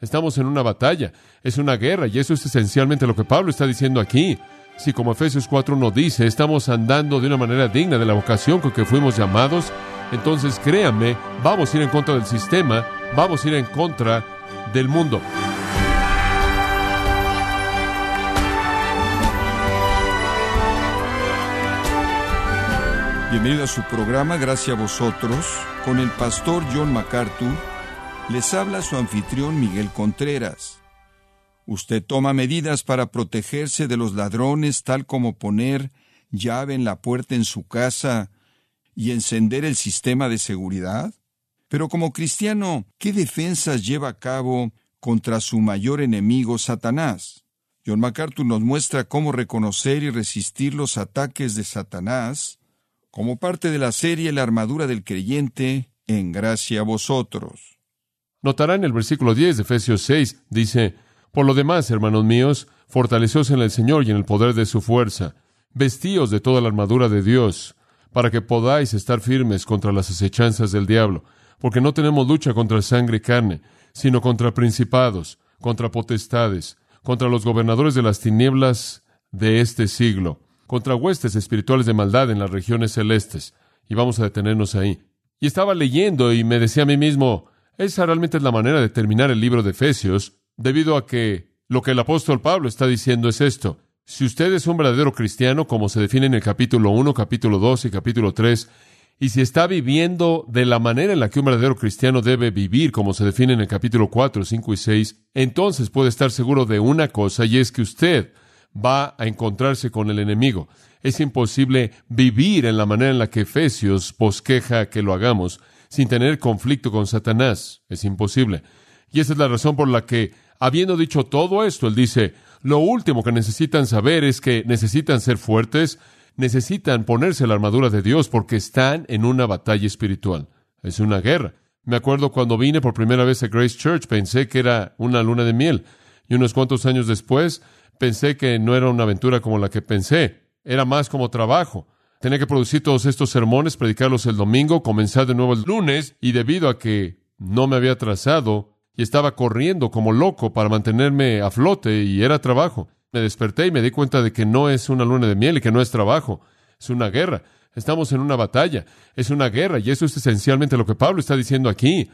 Estamos en una batalla, es una guerra, y eso es esencialmente lo que Pablo está diciendo aquí. Si como Efesios 4.1 dice, estamos andando de una manera digna de la vocación con que fuimos llamados, entonces créanme, vamos a ir en contra del sistema, vamos a ir en contra del mundo. Bienvenido a su programa Gracias a vosotros con el pastor John MacArthur. Les habla su anfitrión Miguel Contreras. Usted toma medidas para protegerse de los ladrones tal como poner llave en la puerta en su casa y encender el sistema de seguridad. Pero como cristiano, ¿qué defensas lleva a cabo contra su mayor enemigo, Satanás? John MacArthur nos muestra cómo reconocer y resistir los ataques de Satanás como parte de la serie La armadura del creyente, en gracia a vosotros. Notará en el versículo 10 de Efesios 6, dice, Por lo demás, hermanos míos, fortaleceos en el Señor y en el poder de su fuerza, vestíos de toda la armadura de Dios, para que podáis estar firmes contra las acechanzas del diablo, porque no tenemos lucha contra sangre y carne, sino contra principados, contra potestades, contra los gobernadores de las tinieblas de este siglo contra huestes espirituales de maldad en las regiones celestes. Y vamos a detenernos ahí. Y estaba leyendo y me decía a mí mismo, esa realmente es la manera de terminar el libro de Efesios, debido a que lo que el apóstol Pablo está diciendo es esto. Si usted es un verdadero cristiano, como se define en el capítulo 1, capítulo 2 y capítulo 3, y si está viviendo de la manera en la que un verdadero cristiano debe vivir, como se define en el capítulo 4, 5 y 6, entonces puede estar seguro de una cosa, y es que usted va a encontrarse con el enemigo. Es imposible vivir en la manera en la que Efesios bosqueja que lo hagamos sin tener conflicto con Satanás. Es imposible. Y esa es la razón por la que, habiendo dicho todo esto, él dice, lo último que necesitan saber es que necesitan ser fuertes, necesitan ponerse la armadura de Dios porque están en una batalla espiritual. Es una guerra. Me acuerdo cuando vine por primera vez a Grace Church, pensé que era una luna de miel. Y unos cuantos años después, pensé que no era una aventura como la que pensé, era más como trabajo. Tenía que producir todos estos sermones, predicarlos el domingo, comenzar de nuevo el lunes, y debido a que no me había trazado y estaba corriendo como loco para mantenerme a flote y era trabajo, me desperté y me di cuenta de que no es una luna de miel y que no es trabajo, es una guerra. Estamos en una batalla, es una guerra, y eso es esencialmente lo que Pablo está diciendo aquí.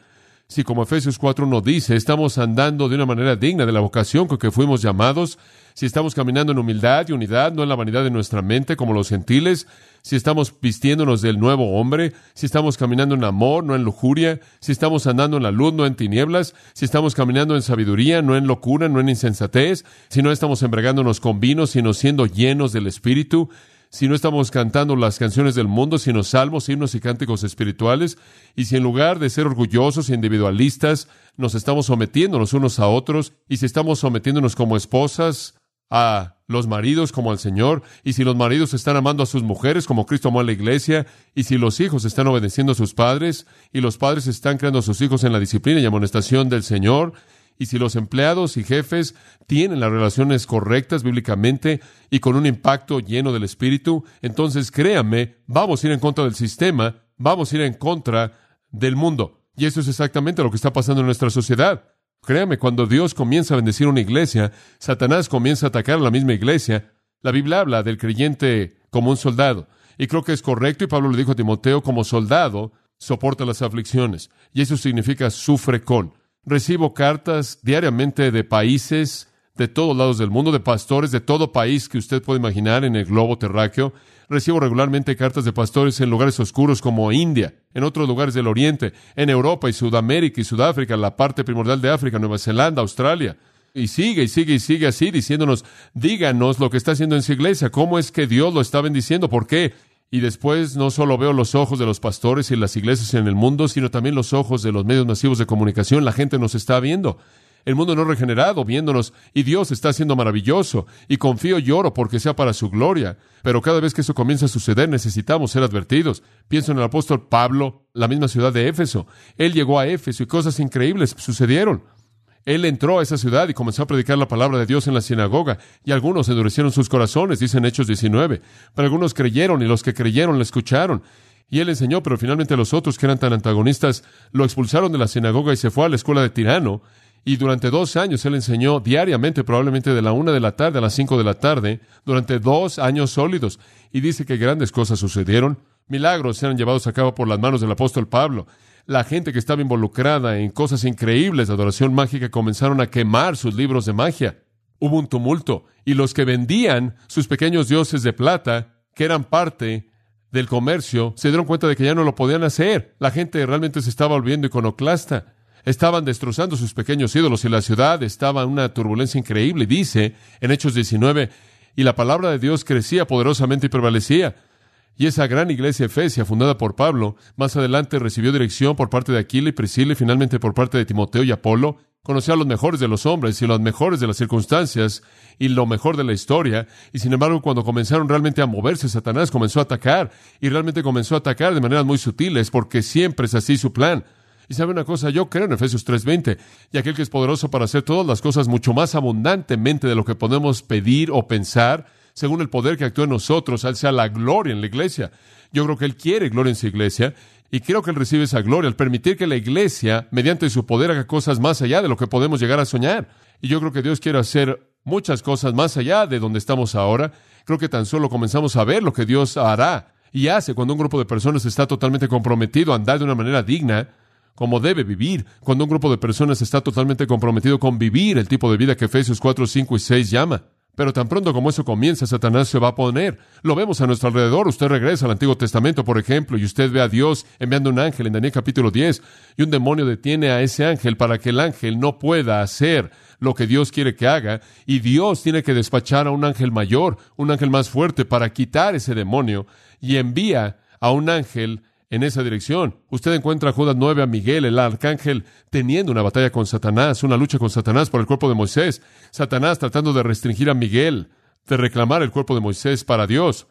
Si como Efesios 4 nos dice, estamos andando de una manera digna de la vocación con que fuimos llamados, si estamos caminando en humildad y unidad, no en la vanidad de nuestra mente como los gentiles, si estamos vistiéndonos del nuevo hombre, si estamos caminando en amor, no en lujuria, si estamos andando en la luz, no en tinieblas, si estamos caminando en sabiduría, no en locura, no en insensatez, si no estamos embregándonos con vino, sino siendo llenos del Espíritu, si no estamos cantando las canciones del mundo, sino salmos, himnos y cánticos espirituales, y si en lugar de ser orgullosos e individualistas, nos estamos sometiendo los unos a otros, y si estamos sometiéndonos como esposas a los maridos como al Señor, y si los maridos están amando a sus mujeres como Cristo amó a la iglesia, y si los hijos están obedeciendo a sus padres, y los padres están creando a sus hijos en la disciplina y amonestación del Señor, y si los empleados y jefes tienen las relaciones correctas bíblicamente y con un impacto lleno del Espíritu, entonces créanme, vamos a ir en contra del sistema, vamos a ir en contra del mundo. Y eso es exactamente lo que está pasando en nuestra sociedad. Créame, cuando Dios comienza a bendecir una iglesia, Satanás comienza a atacar a la misma iglesia. La Biblia habla del creyente como un soldado. Y creo que es correcto, y Pablo le dijo a Timoteo, como soldado, soporta las aflicciones. Y eso significa sufre con. Recibo cartas diariamente de países de todos lados del mundo, de pastores de todo país que usted puede imaginar en el globo terráqueo. Recibo regularmente cartas de pastores en lugares oscuros como India, en otros lugares del Oriente, en Europa y Sudamérica y Sudáfrica, la parte primordial de África, Nueva Zelanda, Australia. Y sigue y sigue y sigue así diciéndonos, díganos lo que está haciendo en su iglesia, cómo es que Dios lo está bendiciendo, por qué. Y después no solo veo los ojos de los pastores y las iglesias en el mundo, sino también los ojos de los medios masivos de comunicación. La gente nos está viendo el mundo no regenerado viéndonos y Dios está siendo maravilloso y confío y oro porque sea para su gloria. Pero cada vez que eso comienza a suceder necesitamos ser advertidos. Pienso en el apóstol Pablo, la misma ciudad de Éfeso. Él llegó a Éfeso y cosas increíbles sucedieron. Él entró a esa ciudad y comenzó a predicar la palabra de Dios en la sinagoga, y algunos endurecieron sus corazones, dicen Hechos 19, pero algunos creyeron y los que creyeron le escucharon. Y él enseñó, pero finalmente los otros que eran tan antagonistas lo expulsaron de la sinagoga y se fue a la escuela de tirano, Y durante dos años él enseñó diariamente, probablemente de la una de la tarde a las cinco de la tarde, durante dos años sólidos. Y dice que grandes cosas sucedieron. Milagros eran llevados a cabo por las manos del apóstol Pablo. La gente que estaba involucrada en cosas increíbles de adoración mágica comenzaron a quemar sus libros de magia. Hubo un tumulto. Y los que vendían sus pequeños dioses de plata, que eran parte del comercio, se dieron cuenta de que ya no lo podían hacer. La gente realmente se estaba volviendo iconoclasta. Estaban destrozando sus pequeños ídolos y la ciudad estaba en una turbulencia increíble. Dice en Hechos 19, y la palabra de Dios crecía poderosamente y prevalecía. Y esa gran iglesia Efesia, fundada por Pablo, más adelante recibió dirección por parte de Aquila y Priscila y finalmente por parte de Timoteo y Apolo. Conoció a los mejores de los hombres y los mejores de las circunstancias y lo mejor de la historia. Y sin embargo, cuando comenzaron realmente a moverse, Satanás comenzó a atacar y realmente comenzó a atacar de maneras muy sutiles porque siempre es así su plan. Y sabe una cosa, yo creo en Efesios 3:20, y aquel que es poderoso para hacer todas las cosas mucho más abundantemente de lo que podemos pedir o pensar, según el poder que actúa en nosotros, Él sea la gloria en la iglesia. Yo creo que Él quiere gloria en su iglesia, y creo que Él recibe esa gloria al permitir que la iglesia, mediante su poder, haga cosas más allá de lo que podemos llegar a soñar. Y yo creo que Dios quiere hacer muchas cosas más allá de donde estamos ahora. Creo que tan solo comenzamos a ver lo que Dios hará y hace cuando un grupo de personas está totalmente comprometido a andar de una manera digna como debe vivir, cuando un grupo de personas está totalmente comprometido con vivir el tipo de vida que Efesios 4, 5 y 6 llama. Pero tan pronto como eso comienza, Satanás se va a poner. Lo vemos a nuestro alrededor. Usted regresa al Antiguo Testamento, por ejemplo, y usted ve a Dios enviando un ángel en Daniel capítulo 10, y un demonio detiene a ese ángel para que el ángel no pueda hacer lo que Dios quiere que haga, y Dios tiene que despachar a un ángel mayor, un ángel más fuerte, para quitar ese demonio, y envía a un ángel en esa dirección. Usted encuentra a Judas 9 a Miguel, el arcángel, teniendo una batalla con Satanás, una lucha con Satanás por el cuerpo de Moisés. Satanás tratando de restringir a Miguel, de reclamar el cuerpo de Moisés para Dios.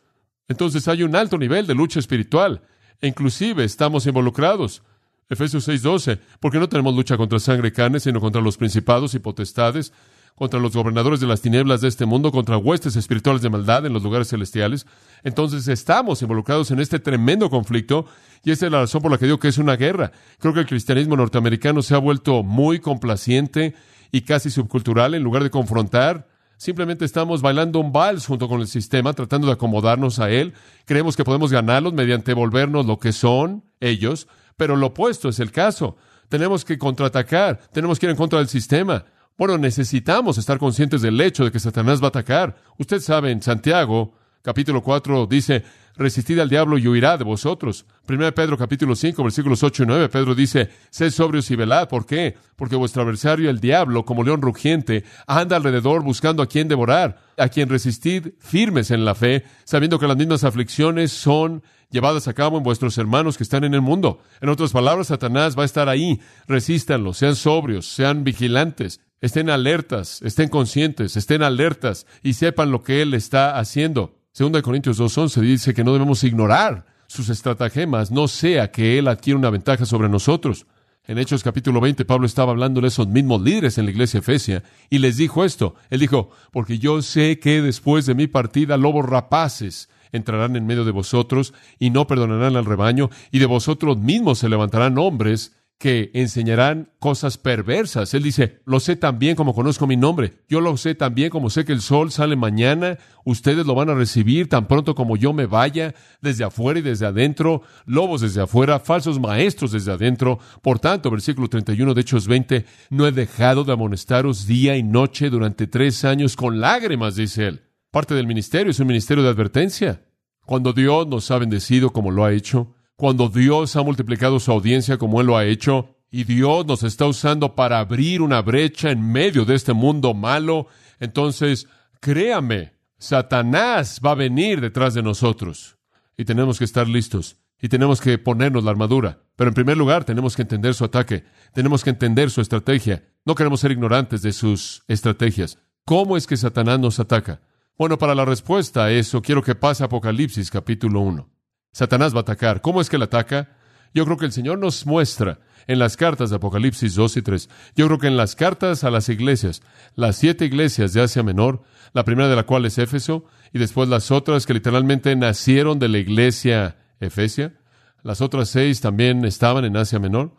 Entonces hay un alto nivel de lucha espiritual. E inclusive estamos involucrados. Efesios 6:12, porque no tenemos lucha contra sangre y carne, sino contra los principados y potestades, contra los gobernadores de las tinieblas de este mundo, contra huestes espirituales de maldad en los lugares celestiales. Entonces estamos involucrados en este tremendo conflicto y esa es la razón por la que digo que es una guerra. Creo que el cristianismo norteamericano se ha vuelto muy complaciente y casi subcultural en lugar de confrontar. Simplemente estamos bailando un vals junto con el sistema, tratando de acomodarnos a él. Creemos que podemos ganarlos mediante volvernos lo que son ellos, pero lo opuesto es el caso. Tenemos que contraatacar, tenemos que ir en contra del sistema. Bueno, necesitamos estar conscientes del hecho de que Satanás va a atacar. Usted sabe, en Santiago, capítulo 4, dice, resistid al diablo y huirá de vosotros. 1 Pedro capítulo 5, versículos 8 y 9, Pedro dice, sed sobrios y velad. ¿Por qué? Porque vuestro adversario, el diablo, como león rugiente, anda alrededor buscando a quien devorar, a quien resistid firmes en la fe, sabiendo que las mismas aflicciones son llevadas a cabo en vuestros hermanos que están en el mundo. En otras palabras, Satanás va a estar ahí. Resístanlo, sean sobrios, sean vigilantes, estén alertas, estén conscientes, estén alertas y sepan lo que Él está haciendo. Segunda de Corintios 2.11 dice que no debemos ignorar sus estratagemas, no sea que Él adquiera una ventaja sobre nosotros. En Hechos capítulo 20, Pablo estaba hablando de esos mismos líderes en la iglesia Efesia y les dijo esto. Él dijo, porque yo sé que después de mi partida lobos rapaces entrarán en medio de vosotros y no perdonarán al rebaño y de vosotros mismos se levantarán hombres que enseñarán cosas perversas. Él dice, lo sé tan bien como conozco mi nombre. Yo lo sé tan bien como sé que el sol sale mañana. Ustedes lo van a recibir tan pronto como yo me vaya, desde afuera y desde adentro, lobos desde afuera, falsos maestros desde adentro. Por tanto, versículo 31 de Hechos 20, no he dejado de amonestaros día y noche durante tres años con lágrimas, dice él. Parte del ministerio es un ministerio de advertencia. Cuando Dios nos ha bendecido como lo ha hecho, cuando Dios ha multiplicado su audiencia como Él lo ha hecho, y Dios nos está usando para abrir una brecha en medio de este mundo malo, entonces créame, Satanás va a venir detrás de nosotros. Y tenemos que estar listos. Y tenemos que ponernos la armadura. Pero en primer lugar, tenemos que entender su ataque. Tenemos que entender su estrategia. No queremos ser ignorantes de sus estrategias. ¿Cómo es que Satanás nos ataca? Bueno, para la respuesta a eso, quiero que pase Apocalipsis capítulo 1. Satanás va a atacar. ¿Cómo es que él ataca? Yo creo que el Señor nos muestra en las cartas de Apocalipsis 2 y 3. Yo creo que en las cartas a las iglesias, las siete iglesias de Asia Menor, la primera de la cual es Éfeso, y después las otras que literalmente nacieron de la iglesia Efesia, las otras seis también estaban en Asia Menor.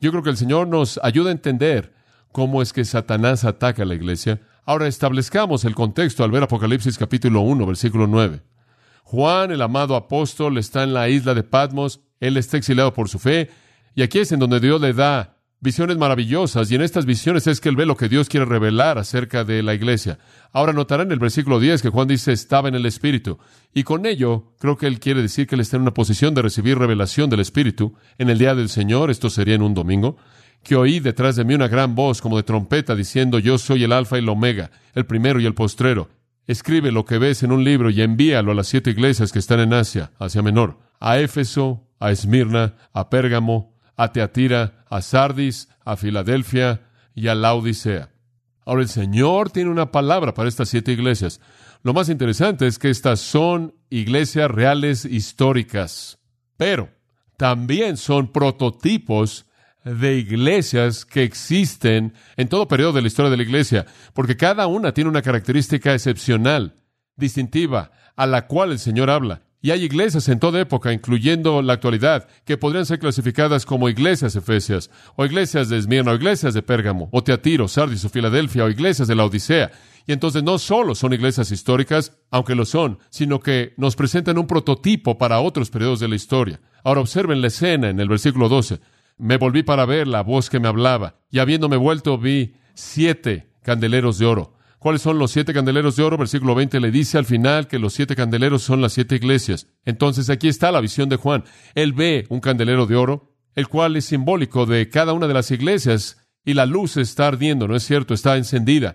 Yo creo que el Señor nos ayuda a entender cómo es que Satanás ataca a la iglesia. Ahora establezcamos el contexto al ver Apocalipsis capítulo 1, versículo 9. Juan, el amado apóstol, está en la isla de Patmos, él está exiliado por su fe, y aquí es en donde Dios le da visiones maravillosas, y en estas visiones es que él ve lo que Dios quiere revelar acerca de la iglesia. Ahora notarán en el versículo 10 que Juan dice estaba en el Espíritu, y con ello creo que él quiere decir que él está en una posición de recibir revelación del Espíritu en el día del Señor, esto sería en un domingo, que oí detrás de mí una gran voz como de trompeta diciendo yo soy el alfa y el omega, el primero y el postrero. Escribe lo que ves en un libro y envíalo a las siete iglesias que están en Asia, Asia Menor, a Éfeso, a Esmirna, a Pérgamo, a Teatira, a Sardis, a Filadelfia y a Laodicea. Ahora el Señor tiene una palabra para estas siete iglesias. Lo más interesante es que estas son iglesias reales históricas, pero también son prototipos de iglesias que existen en todo periodo de la historia de la iglesia, porque cada una tiene una característica excepcional, distintiva, a la cual el Señor habla. Y hay iglesias en toda época, incluyendo la actualidad, que podrían ser clasificadas como iglesias efesias, o iglesias de Esmirna, o iglesias de Pérgamo, o Teatiro, Sardis, o Filadelfia, o iglesias de la Odisea. Y entonces no solo son iglesias históricas, aunque lo son, sino que nos presentan un prototipo para otros periodos de la historia. Ahora observen la escena en el versículo 12. Me volví para ver la voz que me hablaba, y habiéndome vuelto vi siete candeleros de oro ¿Cuáles son los siete candeleros de oro? Versículo 20 le dice al final que los siete candeleros son las siete iglesias. Entonces aquí está la visión de Juan. Él ve un candelero de oro, el cual es simbólico de cada una de las iglesias, y la luz está ardiendo, ¿no es cierto? Está encendida.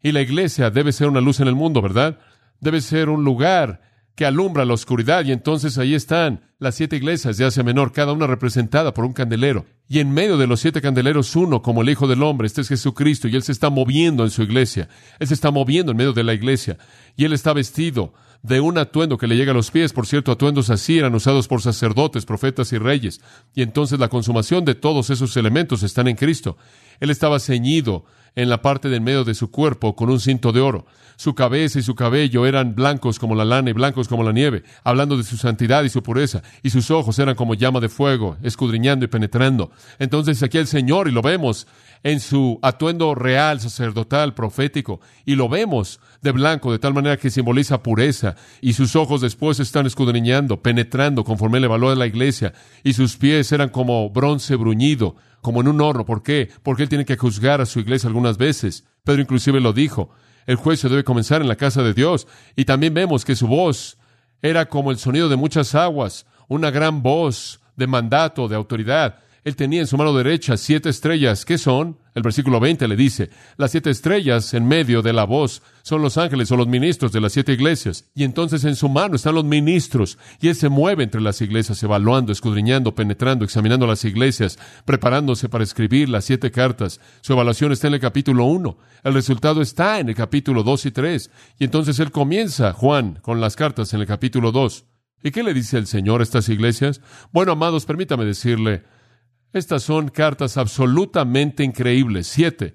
Y la iglesia debe ser una luz en el mundo, ¿verdad? Debe ser un lugar que alumbra la oscuridad. Y entonces ahí están las siete iglesias de Asia Menor, cada una representada por un candelero. Y en medio de los siete candeleros, uno como el Hijo del Hombre, este es Jesucristo, y Él se está moviendo en su iglesia. Él se está moviendo en medio de la iglesia. Y Él está vestido de un atuendo que le llega a los pies. Por cierto, atuendos así eran usados por sacerdotes, profetas y reyes. Y entonces la consumación de todos esos elementos están en Cristo. Él estaba ceñido en la parte del medio de su cuerpo con un cinto de oro. Su cabeza y su cabello eran blancos como la lana y blancos como la nieve, hablando de su santidad y su pureza, y sus ojos eran como llama de fuego, escudriñando y penetrando. Entonces aquí el Señor, y lo vemos en su atuendo real, sacerdotal, profético, y lo vemos de blanco, de tal manera que simboliza pureza, y sus ojos después están escudriñando, penetrando, conforme le valor de la iglesia, y sus pies eran como bronce bruñido, como en un horno. ¿Por qué? Porque él tiene que juzgar a su iglesia algunas veces. Pedro inclusive lo dijo. El juicio debe comenzar en la casa de Dios. Y también vemos que su voz era como el sonido de muchas aguas, una gran voz de mandato, de autoridad. Él tenía en su mano derecha siete estrellas. ¿Qué son? El versículo 20 le dice, las siete estrellas en medio de la voz son los ángeles o los ministros de las siete iglesias. Y entonces en su mano están los ministros. Y él se mueve entre las iglesias, evaluando, escudriñando, penetrando, examinando las iglesias, preparándose para escribir las siete cartas. Su evaluación está en el capítulo 1. El resultado está en el capítulo 2 y 3. Y entonces él comienza, Juan, con las cartas en el capítulo 2. ¿Y qué le dice el Señor a estas iglesias? Bueno, amados, permítame decirle, estas son cartas absolutamente increíbles. Siete.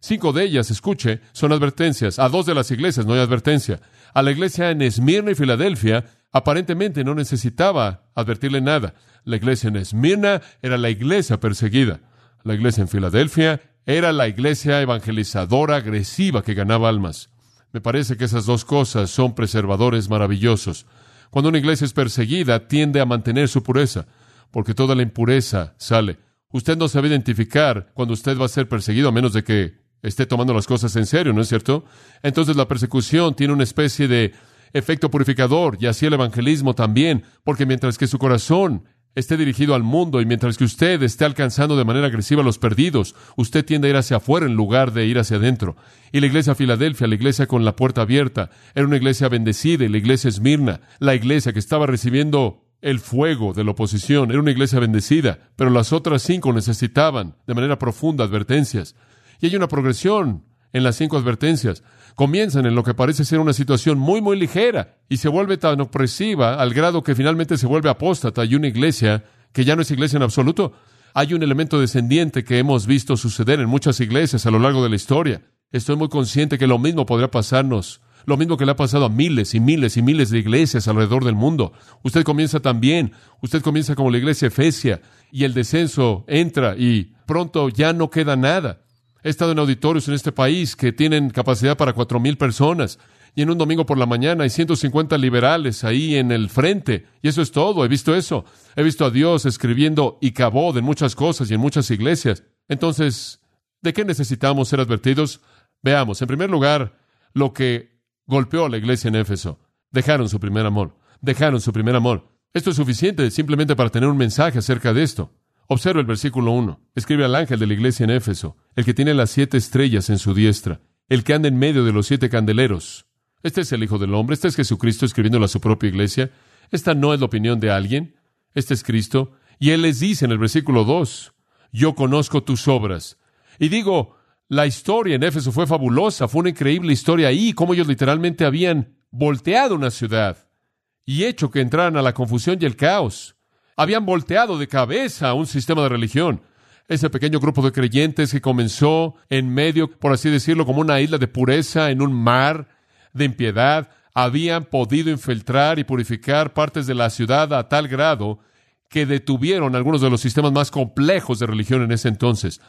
Cinco de ellas, escuche, son advertencias. A dos de las iglesias no hay advertencia. A la iglesia en Esmirna y Filadelfia, aparentemente no necesitaba advertirle nada. La iglesia en Esmirna era la iglesia perseguida. La iglesia en Filadelfia era la iglesia evangelizadora agresiva que ganaba almas. Me parece que esas dos cosas son preservadores maravillosos. Cuando una iglesia es perseguida, tiende a mantener su pureza porque toda la impureza sale. Usted no sabe identificar cuando usted va a ser perseguido a menos de que esté tomando las cosas en serio, ¿no es cierto? Entonces la persecución tiene una especie de efecto purificador y así el evangelismo también, porque mientras que su corazón esté dirigido al mundo y mientras que usted esté alcanzando de manera agresiva a los perdidos, usted tiende a ir hacia afuera en lugar de ir hacia adentro. Y la iglesia Filadelfia, la iglesia con la puerta abierta, era una iglesia bendecida y la iglesia Esmirna, la iglesia que estaba recibiendo el fuego de la oposición. Era una iglesia bendecida, pero las otras cinco necesitaban de manera profunda advertencias. Y hay una progresión en las cinco advertencias. Comienzan en lo que parece ser una situación muy, muy ligera y se vuelve tan opresiva al grado que finalmente se vuelve apóstata y una iglesia que ya no es iglesia en absoluto. Hay un elemento descendiente que hemos visto suceder en muchas iglesias a lo largo de la historia. Estoy muy consciente que lo mismo podría pasarnos lo mismo que le ha pasado a miles y miles y miles de iglesias alrededor del mundo. Usted comienza también, usted comienza como la iglesia Efesia y el descenso entra y pronto ya no queda nada. He estado en auditorios en este país que tienen capacidad para cuatro mil personas. Y en un domingo por la mañana hay 150 liberales ahí en el frente. Y eso es todo. He visto eso. He visto a Dios escribiendo y cabod en muchas cosas y en muchas iglesias. Entonces, ¿de qué necesitamos ser advertidos? Veamos, en primer lugar, lo que golpeó a la iglesia en Éfeso. Dejaron su primer amor. Dejaron su primer amor. Esto es suficiente simplemente para tener un mensaje acerca de esto. Observa el versículo 1. Escribe al ángel de la iglesia en Éfeso, el que tiene las siete estrellas en su diestra, el que anda en medio de los siete candeleros. Este es el Hijo del Hombre, este es Jesucristo escribiéndolo a su propia iglesia. Esta no es la opinión de alguien, este es Cristo. Y Él les dice en el versículo 2, yo conozco tus obras. Y digo, la historia en Éfeso fue fabulosa, fue una increíble historia ahí, como ellos literalmente habían volteado una ciudad y hecho que entraran a la confusión y el caos. Habían volteado de cabeza un sistema de religión. Ese pequeño grupo de creyentes que comenzó en medio, por así decirlo, como una isla de pureza en un mar de impiedad, habían podido infiltrar y purificar partes de la ciudad a tal grado que detuvieron algunos de los sistemas más complejos de religión en ese entonces.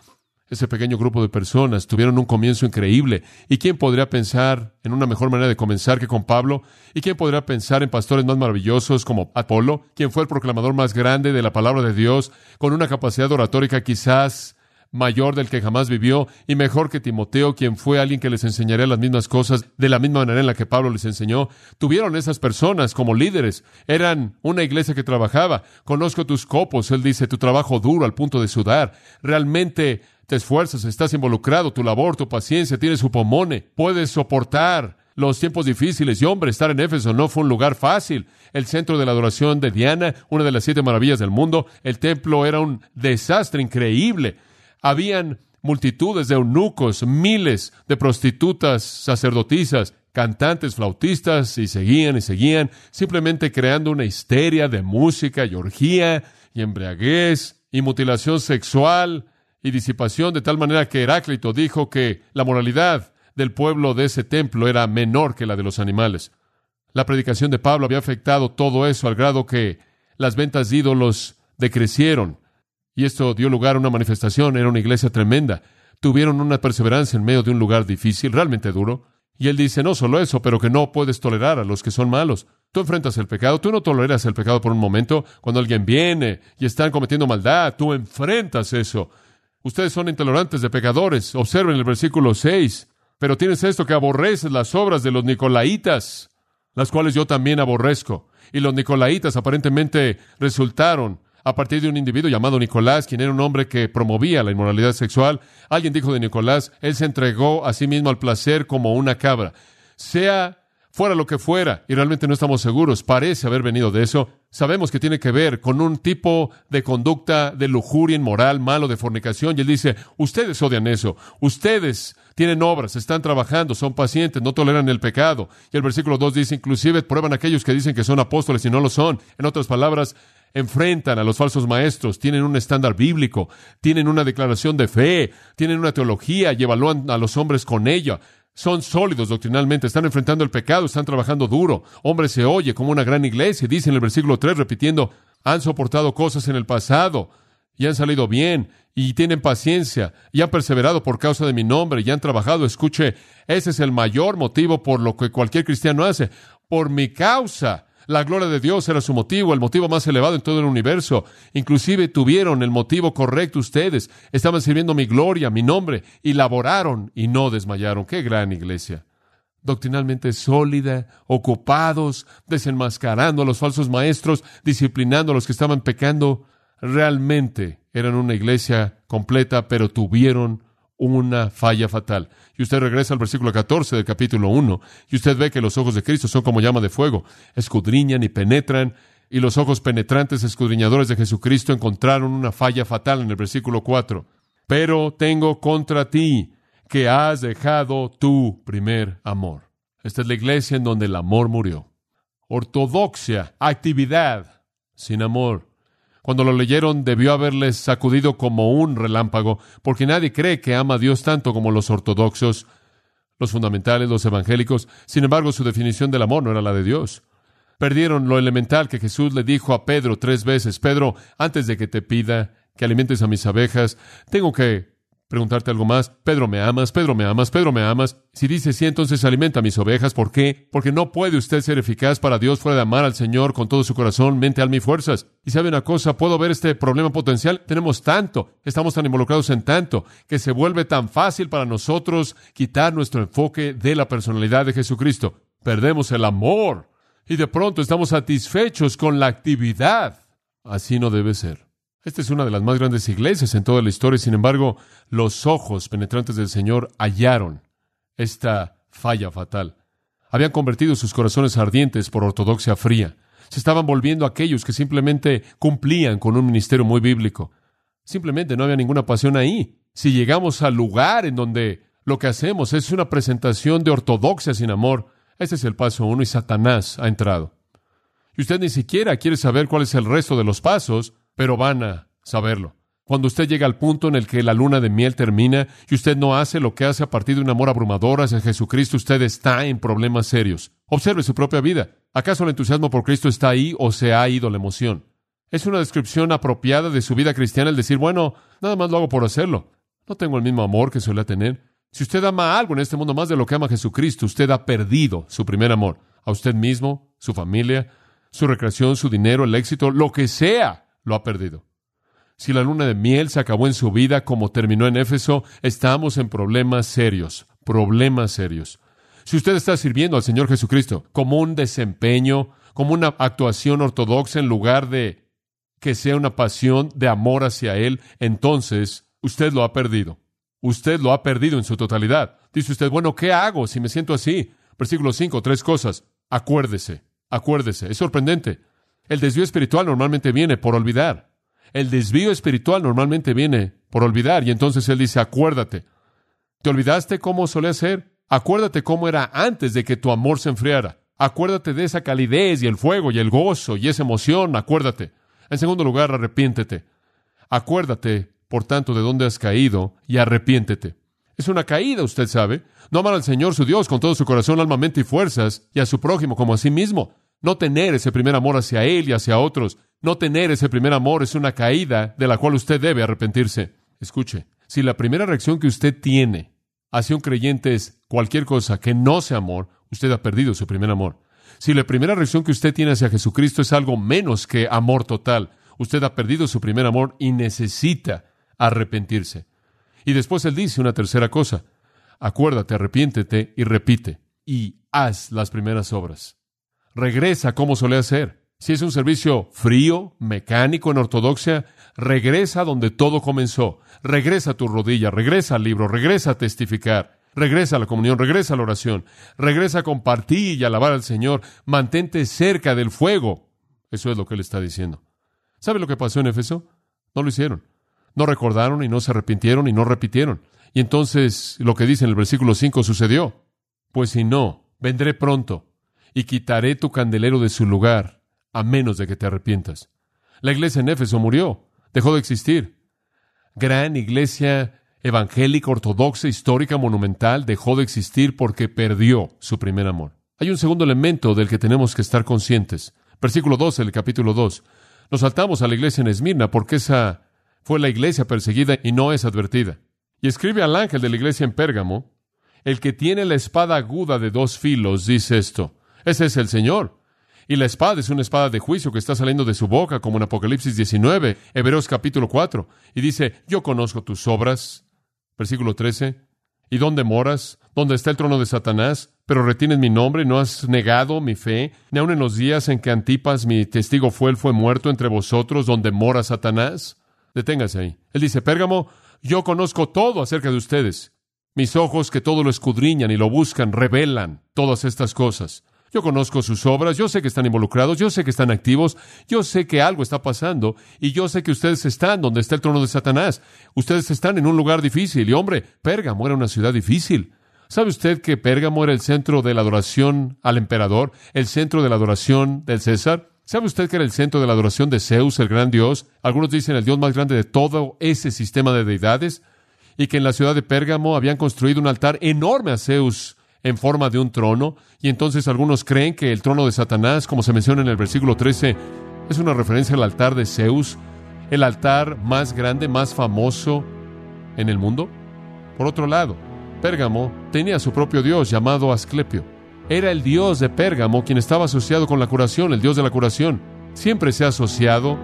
Ese pequeño grupo de personas tuvieron un comienzo increíble. ¿Y quién podría pensar en una mejor manera de comenzar que con Pablo? ¿Y quién podría pensar en pastores más maravillosos como Apolo, quien fue el proclamador más grande de la palabra de Dios, con una capacidad oratórica quizás mayor del que jamás vivió y mejor que Timoteo, quien fue alguien que les enseñaría las mismas cosas de la misma manera en la que Pablo les enseñó. Tuvieron esas personas como líderes. Eran una iglesia que trabajaba. Conozco tus copos. Él dice, tu trabajo duro al punto de sudar. Realmente te esfuerzas, estás involucrado, tu labor, tu paciencia, tienes su pomone, puedes soportar los tiempos difíciles. Y hombre, estar en Éfeso no fue un lugar fácil. El centro de la adoración de Diana, una de las siete maravillas del mundo, el templo era un desastre increíble. Habían multitudes de eunucos, miles de prostitutas, sacerdotisas, cantantes, flautistas, y seguían y seguían, simplemente creando una histeria de música y orgía y embriaguez y mutilación sexual y disipación, de tal manera que Heráclito dijo que la moralidad del pueblo de ese templo era menor que la de los animales. La predicación de Pablo había afectado todo eso al grado que las ventas de ídolos decrecieron y esto dio lugar a una manifestación, era una iglesia tremenda. Tuvieron una perseverancia en medio de un lugar difícil, realmente duro. Y él dice, no solo eso, pero que no puedes tolerar a los que son malos. Tú enfrentas el pecado, tú no toleras el pecado por un momento. Cuando alguien viene y están cometiendo maldad, tú enfrentas eso. Ustedes son intolerantes de pecadores. Observen el versículo 6. Pero tienes esto que aborreces las obras de los nicolaitas, las cuales yo también aborrezco. Y los nicolaitas aparentemente resultaron a partir de un individuo llamado Nicolás, quien era un hombre que promovía la inmoralidad sexual. Alguien dijo de Nicolás, él se entregó a sí mismo al placer como una cabra. Sea fuera lo que fuera, y realmente no estamos seguros, parece haber venido de eso, sabemos que tiene que ver con un tipo de conducta de lujuria inmoral, malo, de fornicación, y él dice, ustedes odian eso, ustedes tienen obras, están trabajando, son pacientes, no toleran el pecado. Y el versículo 2 dice, inclusive prueban aquellos que dicen que son apóstoles y no lo son. En otras palabras, enfrentan a los falsos maestros, tienen un estándar bíblico, tienen una declaración de fe, tienen una teología y evalúan a los hombres con ella son sólidos doctrinalmente, están enfrentando el pecado, están trabajando duro. Hombre se oye como una gran iglesia, dice en el versículo 3 repitiendo, han soportado cosas en el pasado y han salido bien y tienen paciencia y han perseverado por causa de mi nombre y han trabajado. Escuche, ese es el mayor motivo por lo que cualquier cristiano hace, por mi causa. La gloria de Dios era su motivo, el motivo más elevado en todo el universo. Inclusive tuvieron el motivo correcto ustedes. Estaban sirviendo mi gloria, mi nombre, y laboraron y no desmayaron. Qué gran iglesia. Doctrinalmente sólida, ocupados, desenmascarando a los falsos maestros, disciplinando a los que estaban pecando. Realmente eran una iglesia completa, pero tuvieron una falla fatal. Y usted regresa al versículo 14 del capítulo 1 y usted ve que los ojos de Cristo son como llama de fuego, escudriñan y penetran, y los ojos penetrantes escudriñadores de Jesucristo encontraron una falla fatal en el versículo 4. Pero tengo contra ti que has dejado tu primer amor. Esta es la iglesia en donde el amor murió. Ortodoxia, actividad sin amor. Cuando lo leyeron debió haberles sacudido como un relámpago, porque nadie cree que ama a Dios tanto como los ortodoxos, los fundamentales, los evangélicos. Sin embargo, su definición del amor no era la de Dios. Perdieron lo elemental que Jesús le dijo a Pedro tres veces, Pedro, antes de que te pida que alimentes a mis abejas, tengo que preguntarte algo más. Pedro, ¿me amas? Pedro, ¿me amas? Pedro, ¿me amas? Si dice sí, entonces alimenta mis ovejas. ¿Por qué? Porque no puede usted ser eficaz para Dios fuera de amar al Señor con todo su corazón, mente, alma y fuerzas. Y sabe una cosa, puedo ver este problema potencial. Tenemos tanto, estamos tan involucrados en tanto, que se vuelve tan fácil para nosotros quitar nuestro enfoque de la personalidad de Jesucristo. Perdemos el amor y de pronto estamos satisfechos con la actividad. Así no debe ser. Esta es una de las más grandes iglesias en toda la historia. Sin embargo, los ojos penetrantes del Señor hallaron esta falla fatal. Habían convertido sus corazones ardientes por ortodoxia fría. Se estaban volviendo aquellos que simplemente cumplían con un ministerio muy bíblico. Simplemente no había ninguna pasión ahí. Si llegamos al lugar en donde lo que hacemos es una presentación de ortodoxia sin amor, este es el paso uno y Satanás ha entrado. Y usted ni siquiera quiere saber cuál es el resto de los pasos, pero van a saberlo. Cuando usted llega al punto en el que la luna de miel termina y usted no hace lo que hace a partir de un amor abrumador hacia Jesucristo, usted está en problemas serios. Observe su propia vida. ¿Acaso el entusiasmo por Cristo está ahí o se ha ido la emoción? Es una descripción apropiada de su vida cristiana el decir, bueno, nada más lo hago por hacerlo. No tengo el mismo amor que solía tener. Si usted ama algo en este mundo más de lo que ama Jesucristo, usted ha perdido su primer amor. A usted mismo, su familia, su recreación, su dinero, el éxito, lo que sea lo ha perdido. Si la luna de miel se acabó en su vida como terminó en Éfeso, estamos en problemas serios, problemas serios. Si usted está sirviendo al Señor Jesucristo como un desempeño, como una actuación ortodoxa en lugar de que sea una pasión de amor hacia Él, entonces usted lo ha perdido. Usted lo ha perdido en su totalidad. Dice usted, bueno, ¿qué hago si me siento así? Versículo 5, tres cosas. Acuérdese, acuérdese. Es sorprendente. El desvío espiritual normalmente viene por olvidar. El desvío espiritual normalmente viene por olvidar. Y entonces él dice, acuérdate. ¿Te olvidaste cómo solía ser? Acuérdate cómo era antes de que tu amor se enfriara. Acuérdate de esa calidez y el fuego y el gozo y esa emoción. Acuérdate. En segundo lugar, arrepiéntete. Acuérdate, por tanto, de dónde has caído y arrepiéntete. Es una caída, usted sabe. No amar al Señor su Dios con todo su corazón, alma, mente y fuerzas, y a su prójimo como a sí mismo. No tener ese primer amor hacia Él y hacia otros, no tener ese primer amor es una caída de la cual usted debe arrepentirse. Escuche, si la primera reacción que usted tiene hacia un creyente es cualquier cosa que no sea amor, usted ha perdido su primer amor. Si la primera reacción que usted tiene hacia Jesucristo es algo menos que amor total, usted ha perdido su primer amor y necesita arrepentirse. Y después él dice una tercera cosa. Acuérdate, arrepiéntete y repite. Y haz las primeras obras regresa como solía ser. Si es un servicio frío, mecánico en ortodoxia, regresa donde todo comenzó. Regresa a tu rodilla, regresa al libro, regresa a testificar, regresa a la comunión, regresa a la oración, regresa a compartir y alabar al Señor. Mantente cerca del fuego. Eso es lo que él está diciendo. ¿Sabe lo que pasó en Éfeso? No lo hicieron. No recordaron y no se arrepintieron y no repitieron. Y entonces lo que dice en el versículo 5 sucedió. Pues si no, vendré pronto y quitaré tu candelero de su lugar, a menos de que te arrepientas. La iglesia en Éfeso murió, dejó de existir. Gran iglesia evangélica, ortodoxa, histórica, monumental, dejó de existir porque perdió su primer amor. Hay un segundo elemento del que tenemos que estar conscientes. Versículo 12 del capítulo 2. Nos saltamos a la iglesia en Esmirna porque esa fue la iglesia perseguida y no es advertida. Y escribe al ángel de la iglesia en Pérgamo, el que tiene la espada aguda de dos filos, dice esto. Ese es el Señor. Y la espada es una espada de juicio que está saliendo de su boca, como en Apocalipsis 19, Hebreos capítulo 4. Y dice, yo conozco tus obras. Versículo 13. ¿Y dónde moras? ¿Dónde está el trono de Satanás? Pero retienes mi nombre, no has negado mi fe, ni aun en los días en que Antipas, mi testigo fue, él fue muerto entre vosotros, donde mora Satanás. Deténgase ahí. Él dice, Pérgamo, yo conozco todo acerca de ustedes. Mis ojos que todo lo escudriñan y lo buscan, revelan todas estas cosas. Yo conozco sus obras, yo sé que están involucrados, yo sé que están activos, yo sé que algo está pasando y yo sé que ustedes están donde está el trono de Satanás. Ustedes están en un lugar difícil y hombre, Pérgamo era una ciudad difícil. ¿Sabe usted que Pérgamo era el centro de la adoración al emperador, el centro de la adoración del César? ¿Sabe usted que era el centro de la adoración de Zeus, el gran dios? Algunos dicen el dios más grande de todo ese sistema de deidades. Y que en la ciudad de Pérgamo habían construido un altar enorme a Zeus, en forma de un trono, y entonces algunos creen que el trono de Satanás, como se menciona en el versículo 13, es una referencia al altar de Zeus, el altar más grande, más famoso en el mundo. Por otro lado, Pérgamo tenía su propio dios llamado Asclepio. Era el dios de Pérgamo quien estaba asociado con la curación, el dios de la curación. Siempre se ha asociado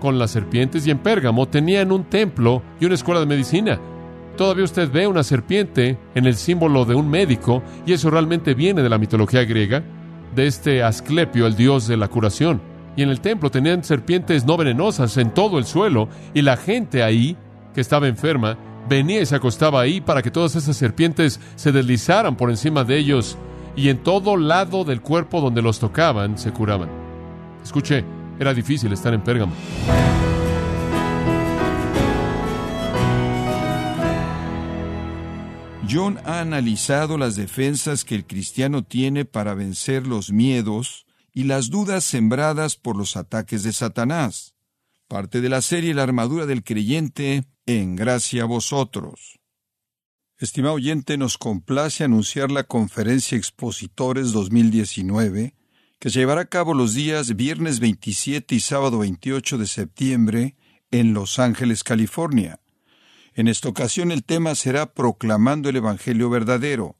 con las serpientes y en Pérgamo tenían un templo y una escuela de medicina. Todavía usted ve una serpiente en el símbolo de un médico y eso realmente viene de la mitología griega, de este Asclepio, el dios de la curación. Y en el templo tenían serpientes no venenosas en todo el suelo y la gente ahí, que estaba enferma, venía y se acostaba ahí para que todas esas serpientes se deslizaran por encima de ellos y en todo lado del cuerpo donde los tocaban se curaban. Escuche, era difícil estar en Pérgamo. John ha analizado las defensas que el cristiano tiene para vencer los miedos y las dudas sembradas por los ataques de Satanás. Parte de la serie La armadura del creyente en gracia a vosotros. Estimado oyente, nos complace anunciar la conferencia Expositores 2019, que se llevará a cabo los días viernes 27 y sábado 28 de septiembre en Los Ángeles, California. En esta ocasión el tema será Proclamando el Evangelio verdadero.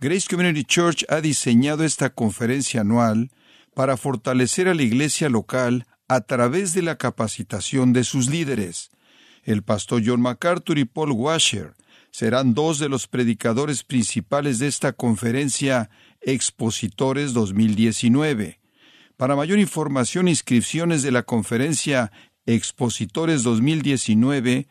Grace Community Church ha diseñado esta conferencia anual para fortalecer a la iglesia local a través de la capacitación de sus líderes. El pastor John MacArthur y Paul Washer serán dos de los predicadores principales de esta conferencia Expositores 2019. Para mayor información e inscripciones de la conferencia Expositores 2019,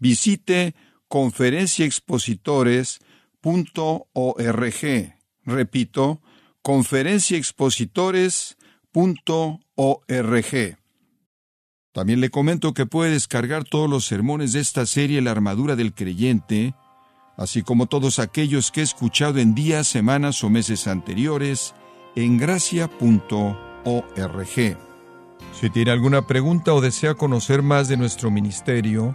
visite conferenciaexpositores.org. Repito, conferenciaexpositores.org. También le comento que puede descargar todos los sermones de esta serie La armadura del creyente, así como todos aquellos que he escuchado en días, semanas o meses anteriores en gracia.org. Si tiene alguna pregunta o desea conocer más de nuestro ministerio,